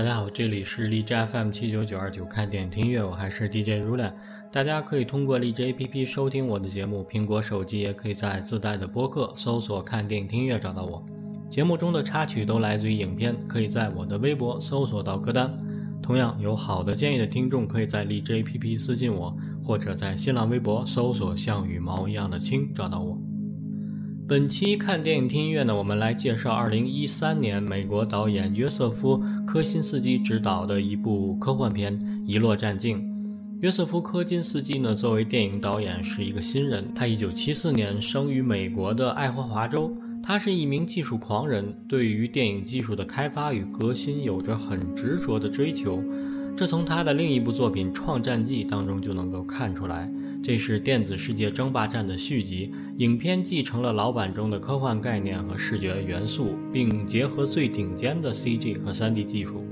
大家好，这里是荔枝 FM 七九九二九看电影听乐，我还是 DJ Rulan。大家可以通过荔枝 APP 收听我的节目，苹果手机也可以在自带的播客搜索“看电影听音乐”找到我。节目中的插曲都来自于影片，可以在我的微博搜索到歌单。同样有好的建议的听众，可以在荔枝 APP 私信我，或者在新浪微博搜索“像羽毛一样的青”找到我。本期看电影听音乐呢，我们来介绍2013年美国导演约瑟夫·科辛斯基执导的一部科幻片《遗落战境》。约瑟夫·科金斯基呢，作为电影导演是一个新人。他1974年生于美国的爱荷华州，他是一名技术狂人，对于电影技术的开发与革新有着很执着的追求。这从他的另一部作品《创战记》当中就能够看出来。这是电子世界争霸战的续集，影片继承了老版中的科幻概念和视觉元素，并结合最顶尖的 CG 和 3D 技术。《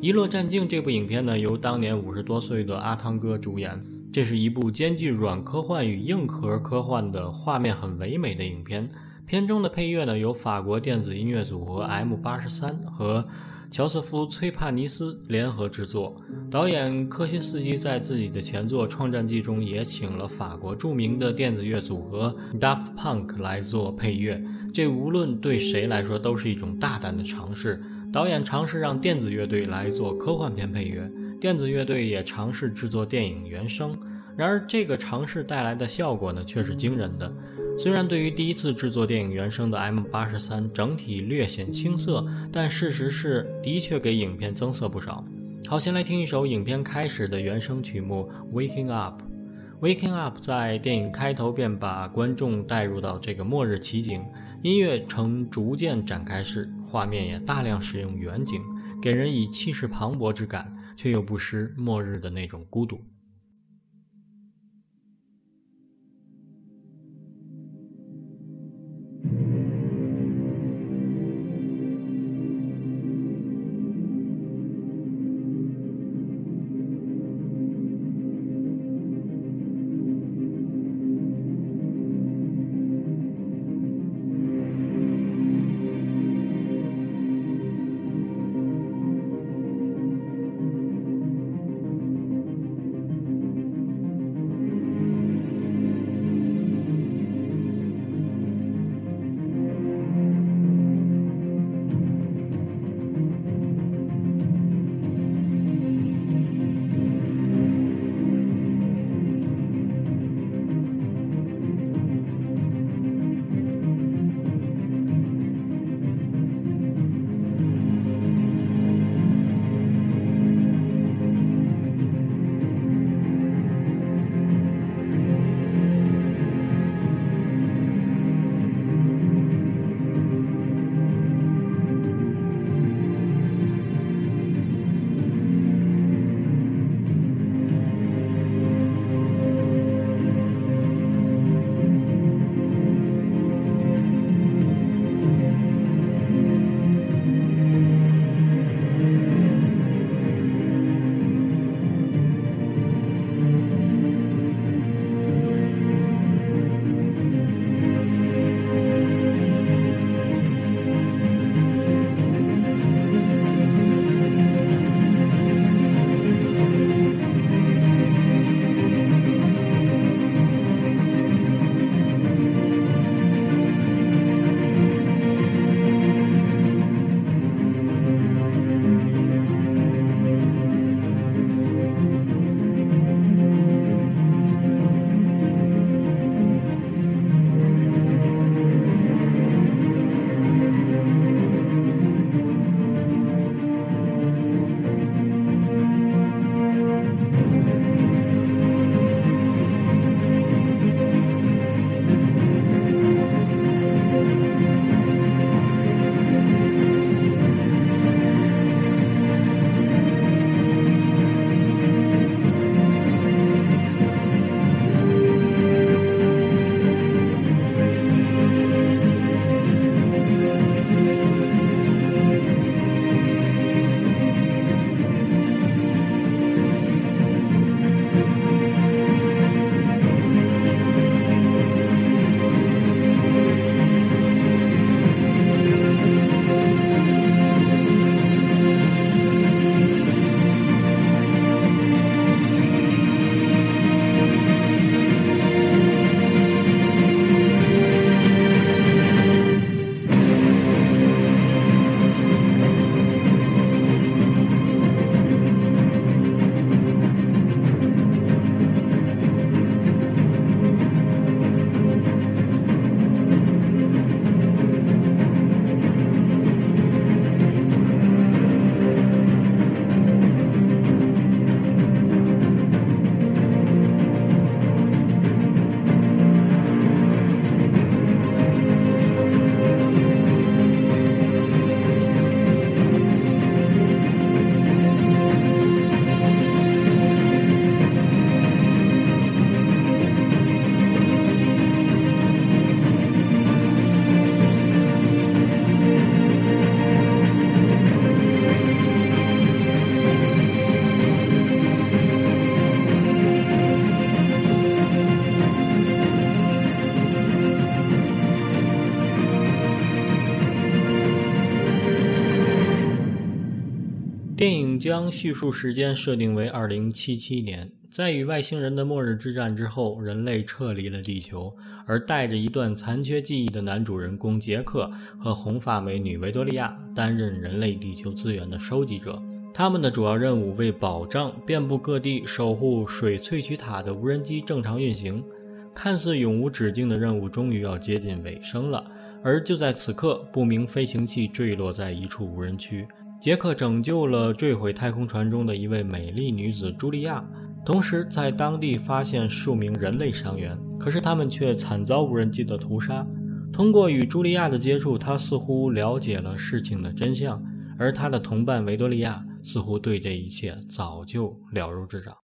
遗落战境》这部影片呢，由当年五十多岁的阿汤哥主演。这是一部兼具软科幻与硬核科幻的画面很唯美的影片。片中的配乐呢，由法国电子音乐组合 M 八十三和。乔瑟夫·崔帕尼斯联合制作，导演科辛斯基在自己的前作《创战记》中也请了法国著名的电子乐组合 Daft Punk 来做配乐。这无论对谁来说都是一种大胆的尝试。导演尝试让电子乐队来做科幻片配乐，电子乐队也尝试制作电影原声。然而，这个尝试带来的效果呢，却是惊人的。虽然对于第一次制作电影原声的 M 八十三整体略显青涩，但事实是的确给影片增色不少。好，先来听一首影片开始的原声曲目《Waking Up》。《Waking Up》在电影开头便把观众带入到这个末日奇景，音乐呈逐渐展开式，画面也大量使用远景，给人以气势磅礴之感，却又不失末日的那种孤独。将叙述时间设定为二零七七年，在与外星人的末日之战之后，人类撤离了地球，而带着一段残缺记忆的男主人公杰克和红发美女维多利亚担任人类地球资源的收集者。他们的主要任务为保障遍布各地、守护水萃取塔的无人机正常运行。看似永无止境的任务终于要接近尾声了，而就在此刻，不明飞行器坠落在一处无人区。杰克拯救了坠毁太空船中的一位美丽女子茱莉亚，同时在当地发现数名人类伤员，可是他们却惨遭无人机的屠杀。通过与茱莉亚的接触，他似乎了解了事情的真相，而他的同伴维多利亚似乎对这一切早就了如指掌。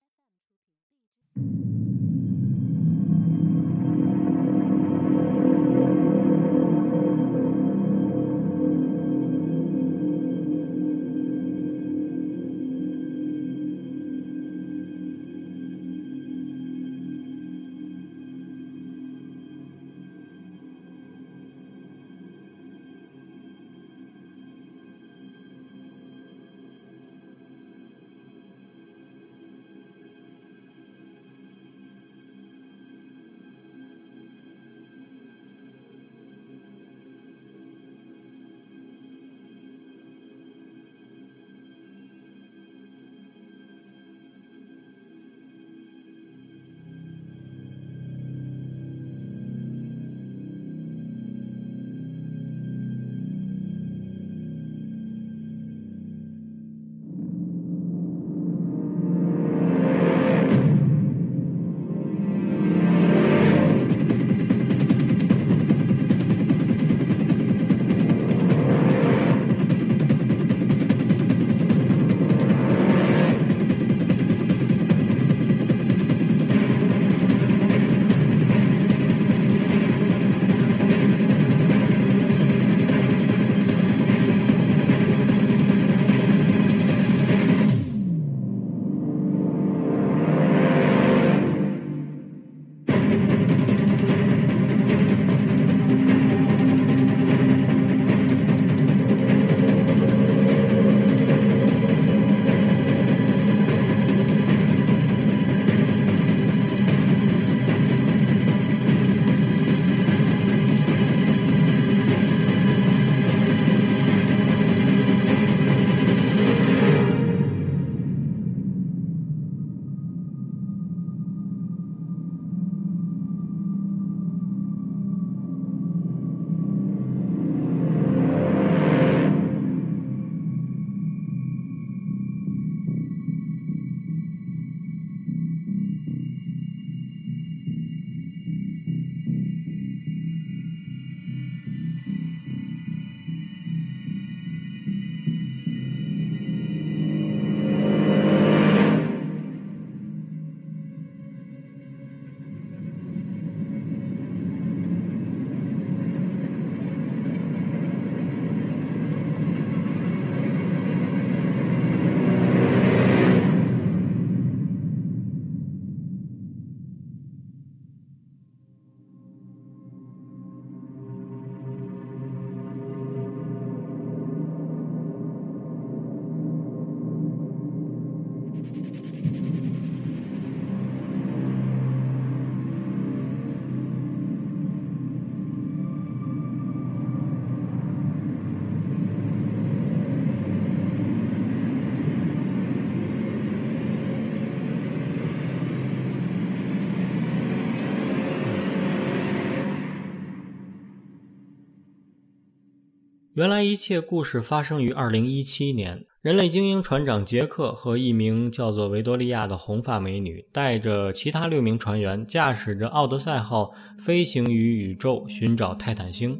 原来一切故事发生于二零一七年。人类精英船长杰克和一名叫做维多利亚的红发美女，带着其他六名船员，驾驶着奥德赛号飞行于宇宙，寻找泰坦星。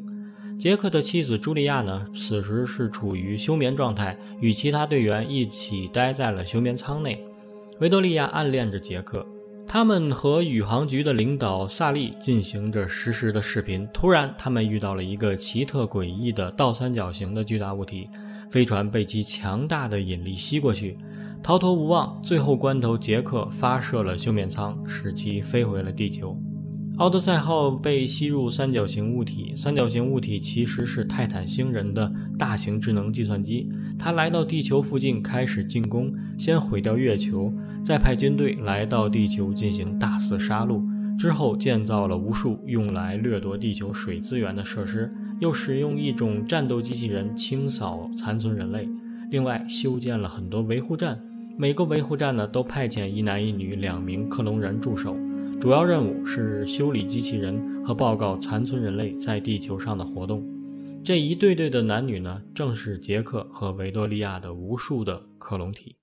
杰克的妻子茱莉亚呢，此时是处于休眠状态，与其他队员一起待在了休眠舱内。维多利亚暗恋着杰克。他们和宇航局的领导萨利进行着实时的视频。突然，他们遇到了一个奇特诡异的倒三角形的巨大物体，飞船被其强大的引力吸过去，逃脱无望。最后关头，杰克发射了休眠舱，使其飞回了地球。奥德赛号被吸入三角形物体，三角形物体其实是泰坦星人的大型智能计算机。它来到地球附近开始进攻，先毁掉月球，再派军队来到地球进行大肆杀戮。之后建造了无数用来掠夺地球水资源的设施，又使用一种战斗机器人清扫残存人类。另外，修建了很多维护站，每个维护站呢都派遣一男一女两名克隆人驻守。主要任务是修理机器人和报告残存人类在地球上的活动。这一对对的男女呢，正是杰克和维多利亚的无数的克隆体。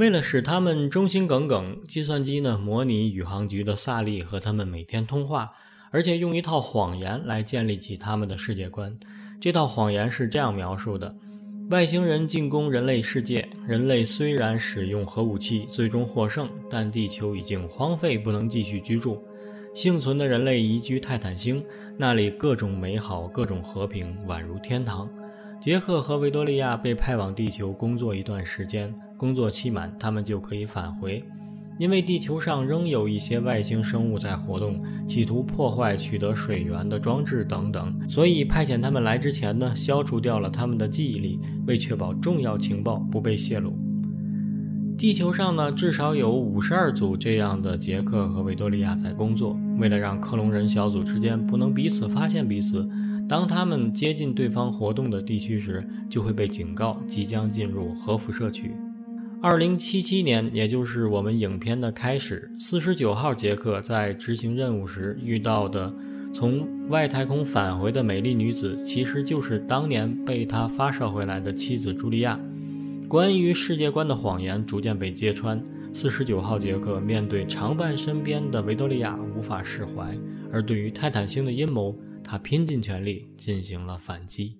为了使他们忠心耿耿，计算机呢模拟宇航局的萨利和他们每天通话，而且用一套谎言来建立起他们的世界观。这套谎言是这样描述的：外星人进攻人类世界，人类虽然使用核武器最终获胜，但地球已经荒废，不能继续居住。幸存的人类移居泰坦星，那里各种美好，各种和平，宛如天堂。杰克和维多利亚被派往地球工作一段时间。工作期满，他们就可以返回，因为地球上仍有一些外星生物在活动，企图破坏取得水源的装置等等。所以派遣他们来之前呢，消除掉了他们的记忆力，为确保重要情报不被泄露。地球上呢，至少有五十二组这样的杰克和维多利亚在工作。为了让克隆人小组之间不能彼此发现彼此，当他们接近对方活动的地区时，就会被警告即将进入核辐射区。二零七七年，也就是我们影片的开始，四十九号杰克在执行任务时遇到的从外太空返回的美丽女子，其实就是当年被他发射回来的妻子茱莉亚。关于世界观的谎言逐渐被揭穿，四十九号杰克面对常伴身边的维多利亚无法释怀，而对于泰坦星的阴谋，他拼尽全力进行了反击。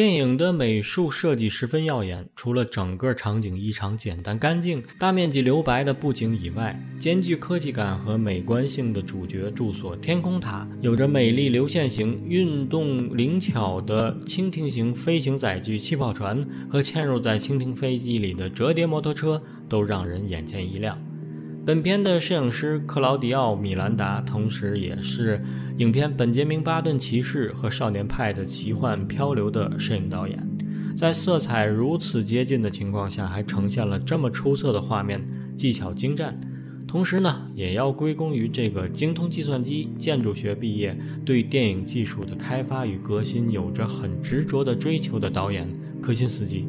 电影的美术设计十分耀眼，除了整个场景异常简单干净、大面积留白的布景以外，兼具科技感和美观性的主角住所天空塔，有着美丽流线型、运动灵巧的蜻蜓型飞行载具气泡船和嵌入在蜻蜓飞机里的折叠摩托车，都让人眼前一亮。本片的摄影师克劳迪奥·米兰达，同时也是影片《本杰明·巴顿骑士》和《少年派的奇幻漂流》的摄影导演，在色彩如此接近的情况下，还呈现了这么出色的画面，技巧精湛。同时呢，也要归功于这个精通计算机、建筑学毕业、对电影技术的开发与革新有着很执着的追求的导演科辛斯基。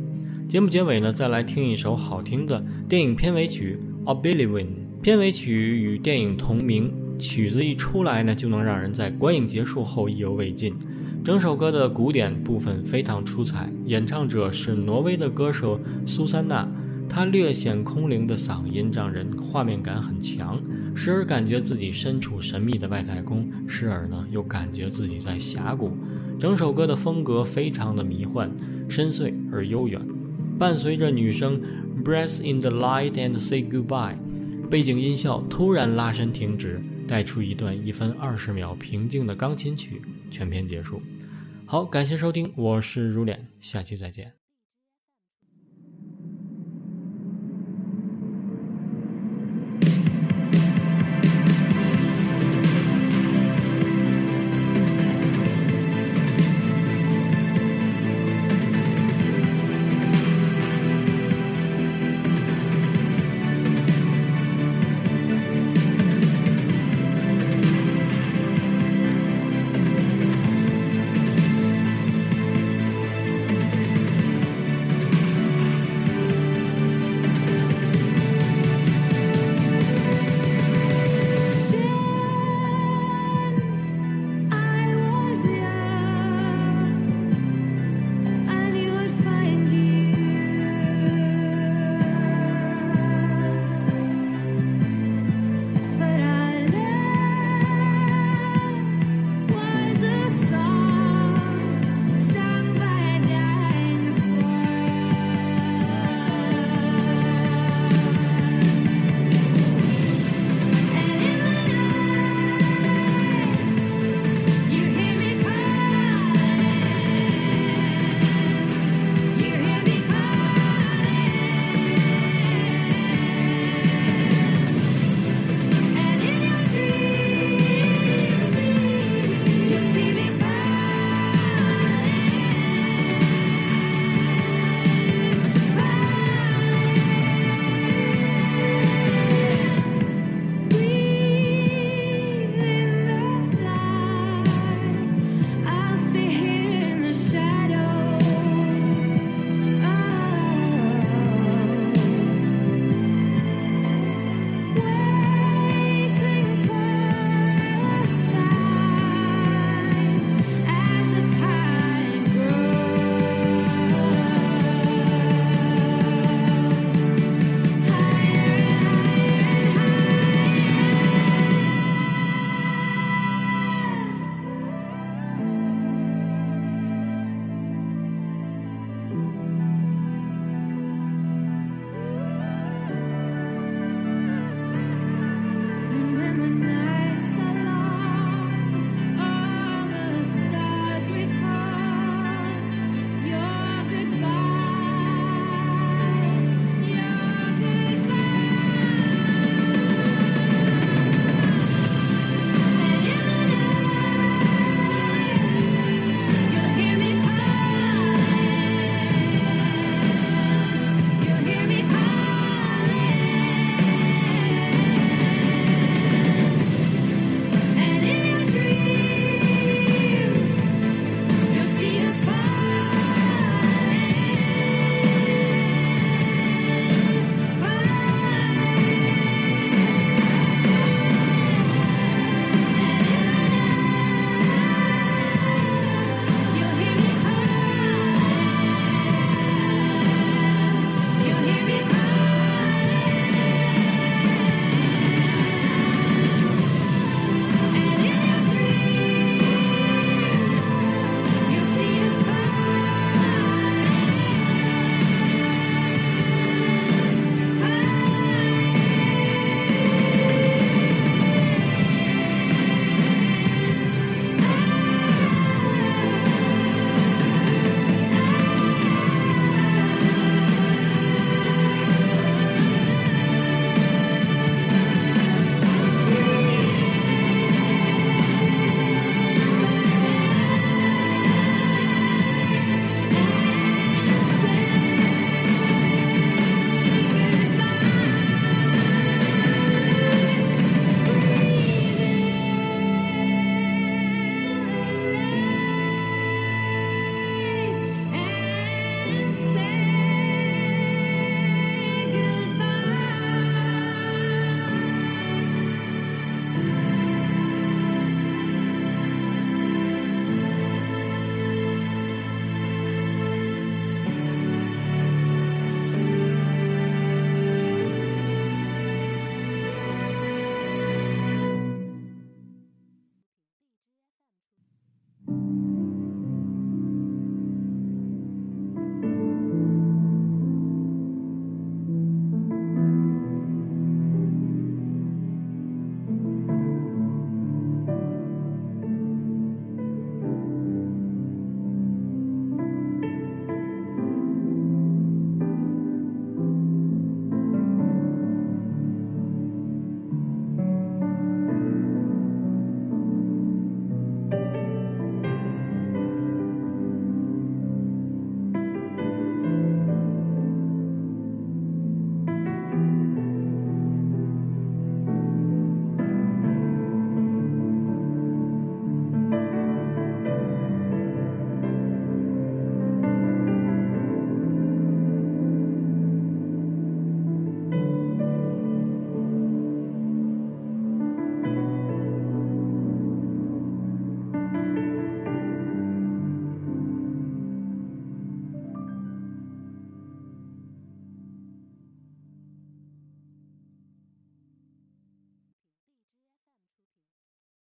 节目结尾呢，再来听一首好听的电影片尾曲《Oblivion》。片尾曲与电影同名，曲子一出来呢，就能让人在观影结束后意犹未尽。整首歌的古典部分非常出彩，演唱者是挪威的歌手苏珊娜，她略显空灵的嗓音让人画面感很强，时而感觉自己身处神秘的外太空，时而呢又感觉自己在峡谷。整首歌的风格非常的迷幻、深邃而悠远，伴随着女声 “Breath in the light and say goodbye”。背景音效突然拉伸停止，带出一段一分二十秒平静的钢琴曲，全片结束。好，感谢收听，我是如脸，下期再见。